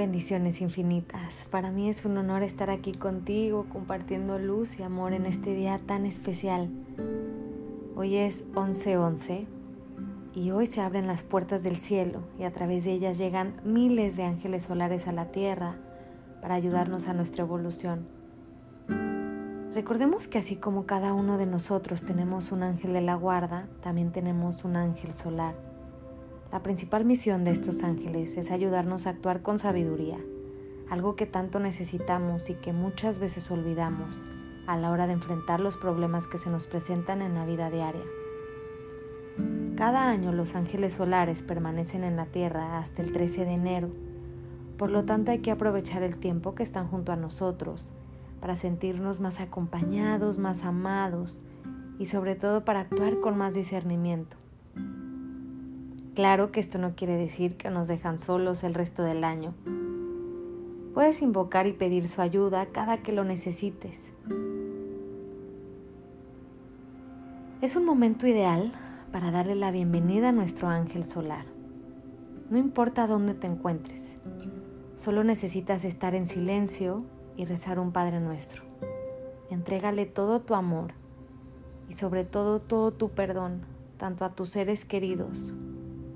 Bendiciones infinitas. Para mí es un honor estar aquí contigo compartiendo luz y amor en este día tan especial. Hoy es 11:11 y hoy se abren las puertas del cielo y a través de ellas llegan miles de ángeles solares a la tierra para ayudarnos a nuestra evolución. Recordemos que así como cada uno de nosotros tenemos un ángel de la guarda, también tenemos un ángel solar la principal misión de estos ángeles es ayudarnos a actuar con sabiduría, algo que tanto necesitamos y que muchas veces olvidamos a la hora de enfrentar los problemas que se nos presentan en la vida diaria. Cada año los ángeles solares permanecen en la Tierra hasta el 13 de enero, por lo tanto hay que aprovechar el tiempo que están junto a nosotros para sentirnos más acompañados, más amados y sobre todo para actuar con más discernimiento. Claro que esto no quiere decir que nos dejan solos el resto del año. Puedes invocar y pedir su ayuda cada que lo necesites. Es un momento ideal para darle la bienvenida a nuestro ángel solar. No importa dónde te encuentres, solo necesitas estar en silencio y rezar un Padre Nuestro. Entrégale todo tu amor y sobre todo todo tu perdón, tanto a tus seres queridos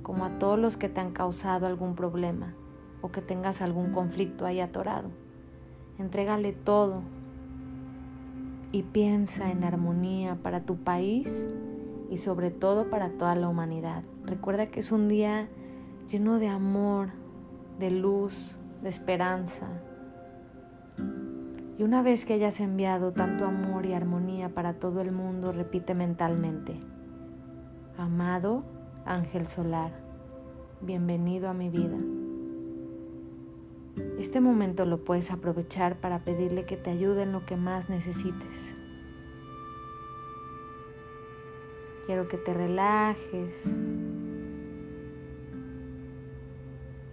como a todos los que te han causado algún problema o que tengas algún conflicto ahí atorado. Entrégale todo y piensa en armonía para tu país y sobre todo para toda la humanidad. Recuerda que es un día lleno de amor, de luz, de esperanza. Y una vez que hayas enviado tanto amor y armonía para todo el mundo, repite mentalmente, amado Ángel Solar, bienvenido a mi vida. Este momento lo puedes aprovechar para pedirle que te ayude en lo que más necesites. Quiero que te relajes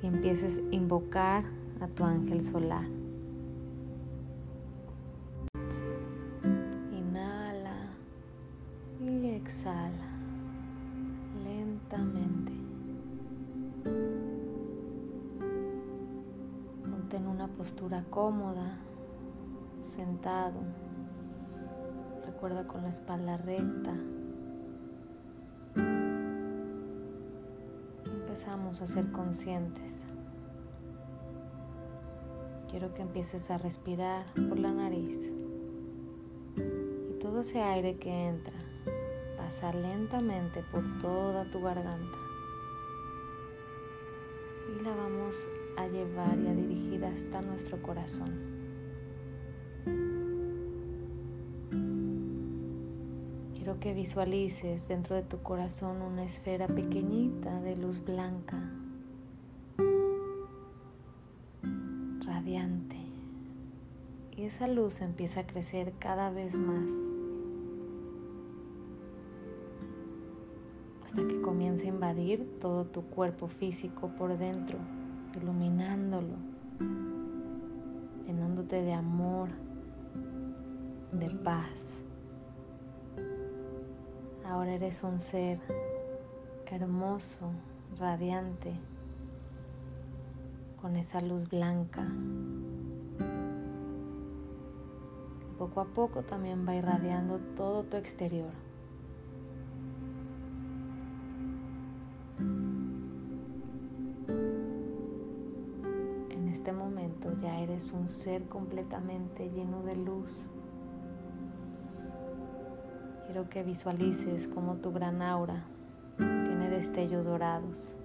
y empieces a invocar a tu ángel solar. Lentamente. Ponte en una postura cómoda, sentado. Recuerda con la espalda recta. Empezamos a ser conscientes. Quiero que empieces a respirar por la nariz. Y todo ese aire que entra pasa lentamente por toda tu garganta y la vamos a llevar y a dirigir hasta nuestro corazón. Quiero que visualices dentro de tu corazón una esfera pequeñita de luz blanca, radiante. Y esa luz empieza a crecer cada vez más todo tu cuerpo físico por dentro, iluminándolo, llenándote de amor, de paz. Ahora eres un ser hermoso, radiante, con esa luz blanca. Poco a poco también va irradiando todo tu exterior. Un ser completamente lleno de luz. Quiero que visualices como tu gran aura tiene destellos dorados.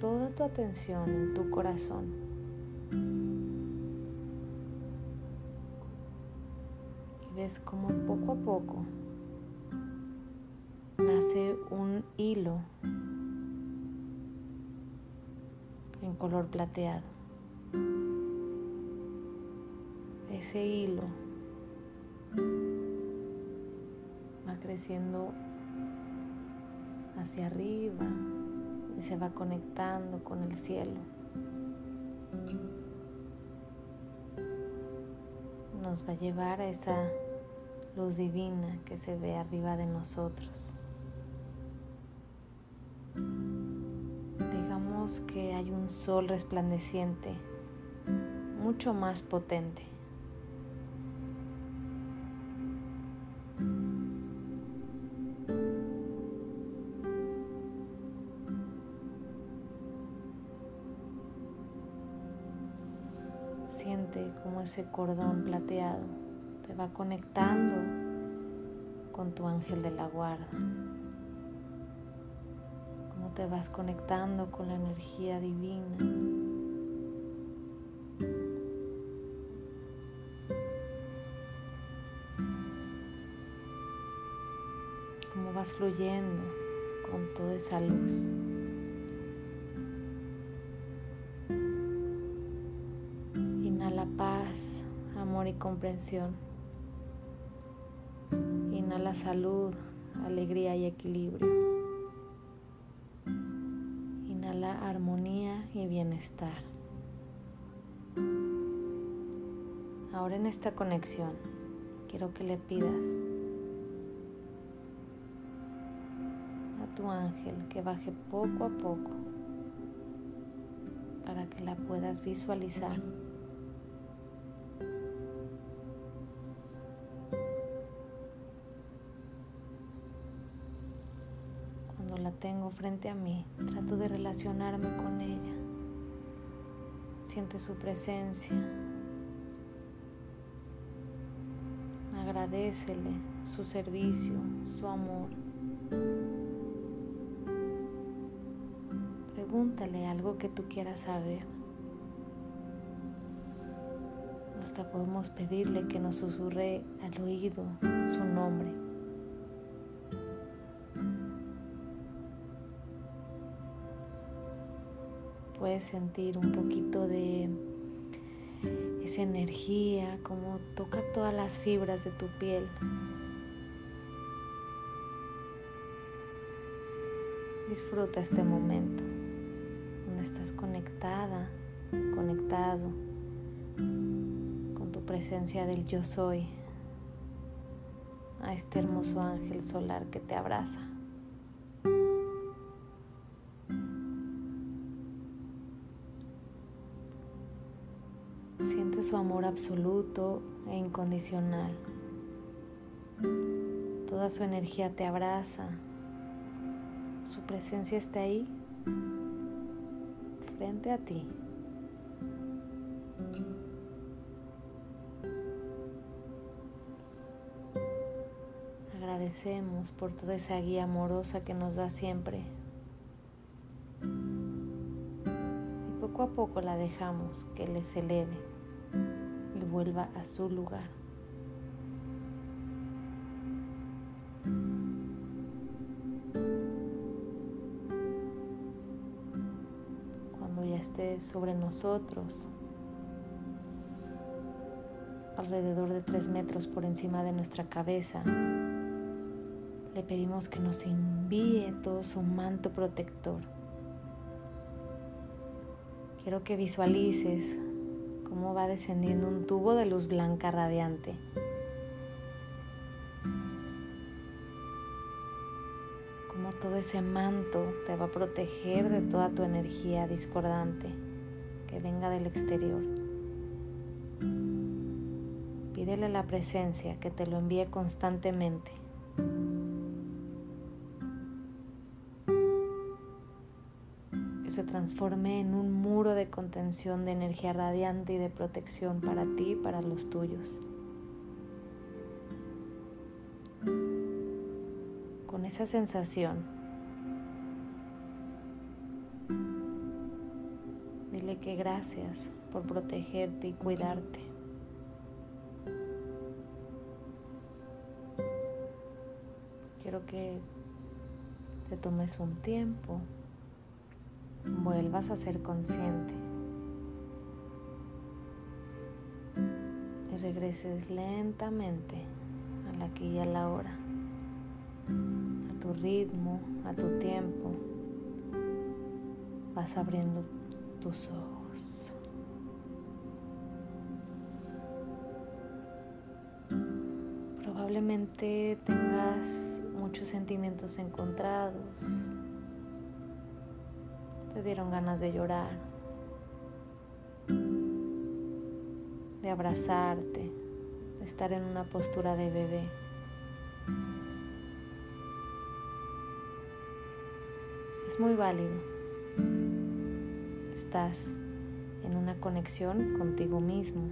Toda tu atención en tu corazón. Y ves como poco a poco nace un hilo en color plateado. Ese hilo va creciendo hacia arriba y se va conectando con el cielo. Nos va a llevar a esa luz divina que se ve arriba de nosotros. Digamos que hay un sol resplandeciente mucho más potente. Siente como ese cordón plateado te va conectando con tu ángel de la guarda. Cómo te vas conectando con la energía divina. Cómo vas fluyendo con toda esa luz. Comprensión. Inhala salud, alegría y equilibrio. Inhala armonía y bienestar. Ahora en esta conexión quiero que le pidas a tu ángel que baje poco a poco para que la puedas visualizar. Tengo frente a mí, trato de relacionarme con ella. Siente su presencia. Agradecele su servicio, su amor. Pregúntale algo que tú quieras saber. Hasta podemos pedirle que nos susurre al oído su nombre. Puedes sentir un poquito de esa energía, como toca todas las fibras de tu piel. Disfruta este momento donde estás conectada, conectado con tu presencia del yo soy, a este hermoso ángel solar que te abraza. Su amor absoluto e incondicional. Toda su energía te abraza. Su presencia está ahí, frente a ti. Agradecemos por toda esa guía amorosa que nos da siempre. Y poco a poco la dejamos que les eleve vuelva a su lugar. Cuando ya esté sobre nosotros, alrededor de tres metros por encima de nuestra cabeza, le pedimos que nos envíe todo su manto protector. Quiero que visualices cómo va descendiendo un tubo de luz blanca radiante. Cómo todo ese manto te va a proteger de toda tu energía discordante que venga del exterior. Pídele la presencia que te lo envíe constantemente. Transforme en un muro de contención de energía radiante y de protección para ti y para los tuyos. Con esa sensación, dile que gracias por protegerte y cuidarte. Quiero que te tomes un tiempo vuelvas a ser consciente y regreses lentamente a la aquí y a la hora, a tu ritmo, a tu tiempo, vas abriendo tus ojos. Probablemente tengas muchos sentimientos encontrados. Te dieron ganas de llorar, de abrazarte, de estar en una postura de bebé. Es muy válido. Estás en una conexión contigo mismo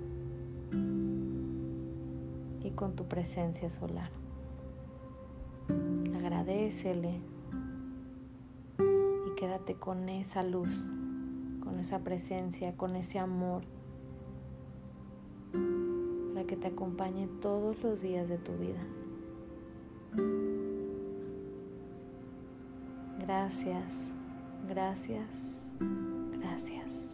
y con tu presencia solar. Agradecele quédate con esa luz, con esa presencia, con ese amor para que te acompañe todos los días de tu vida. Gracias, gracias, gracias.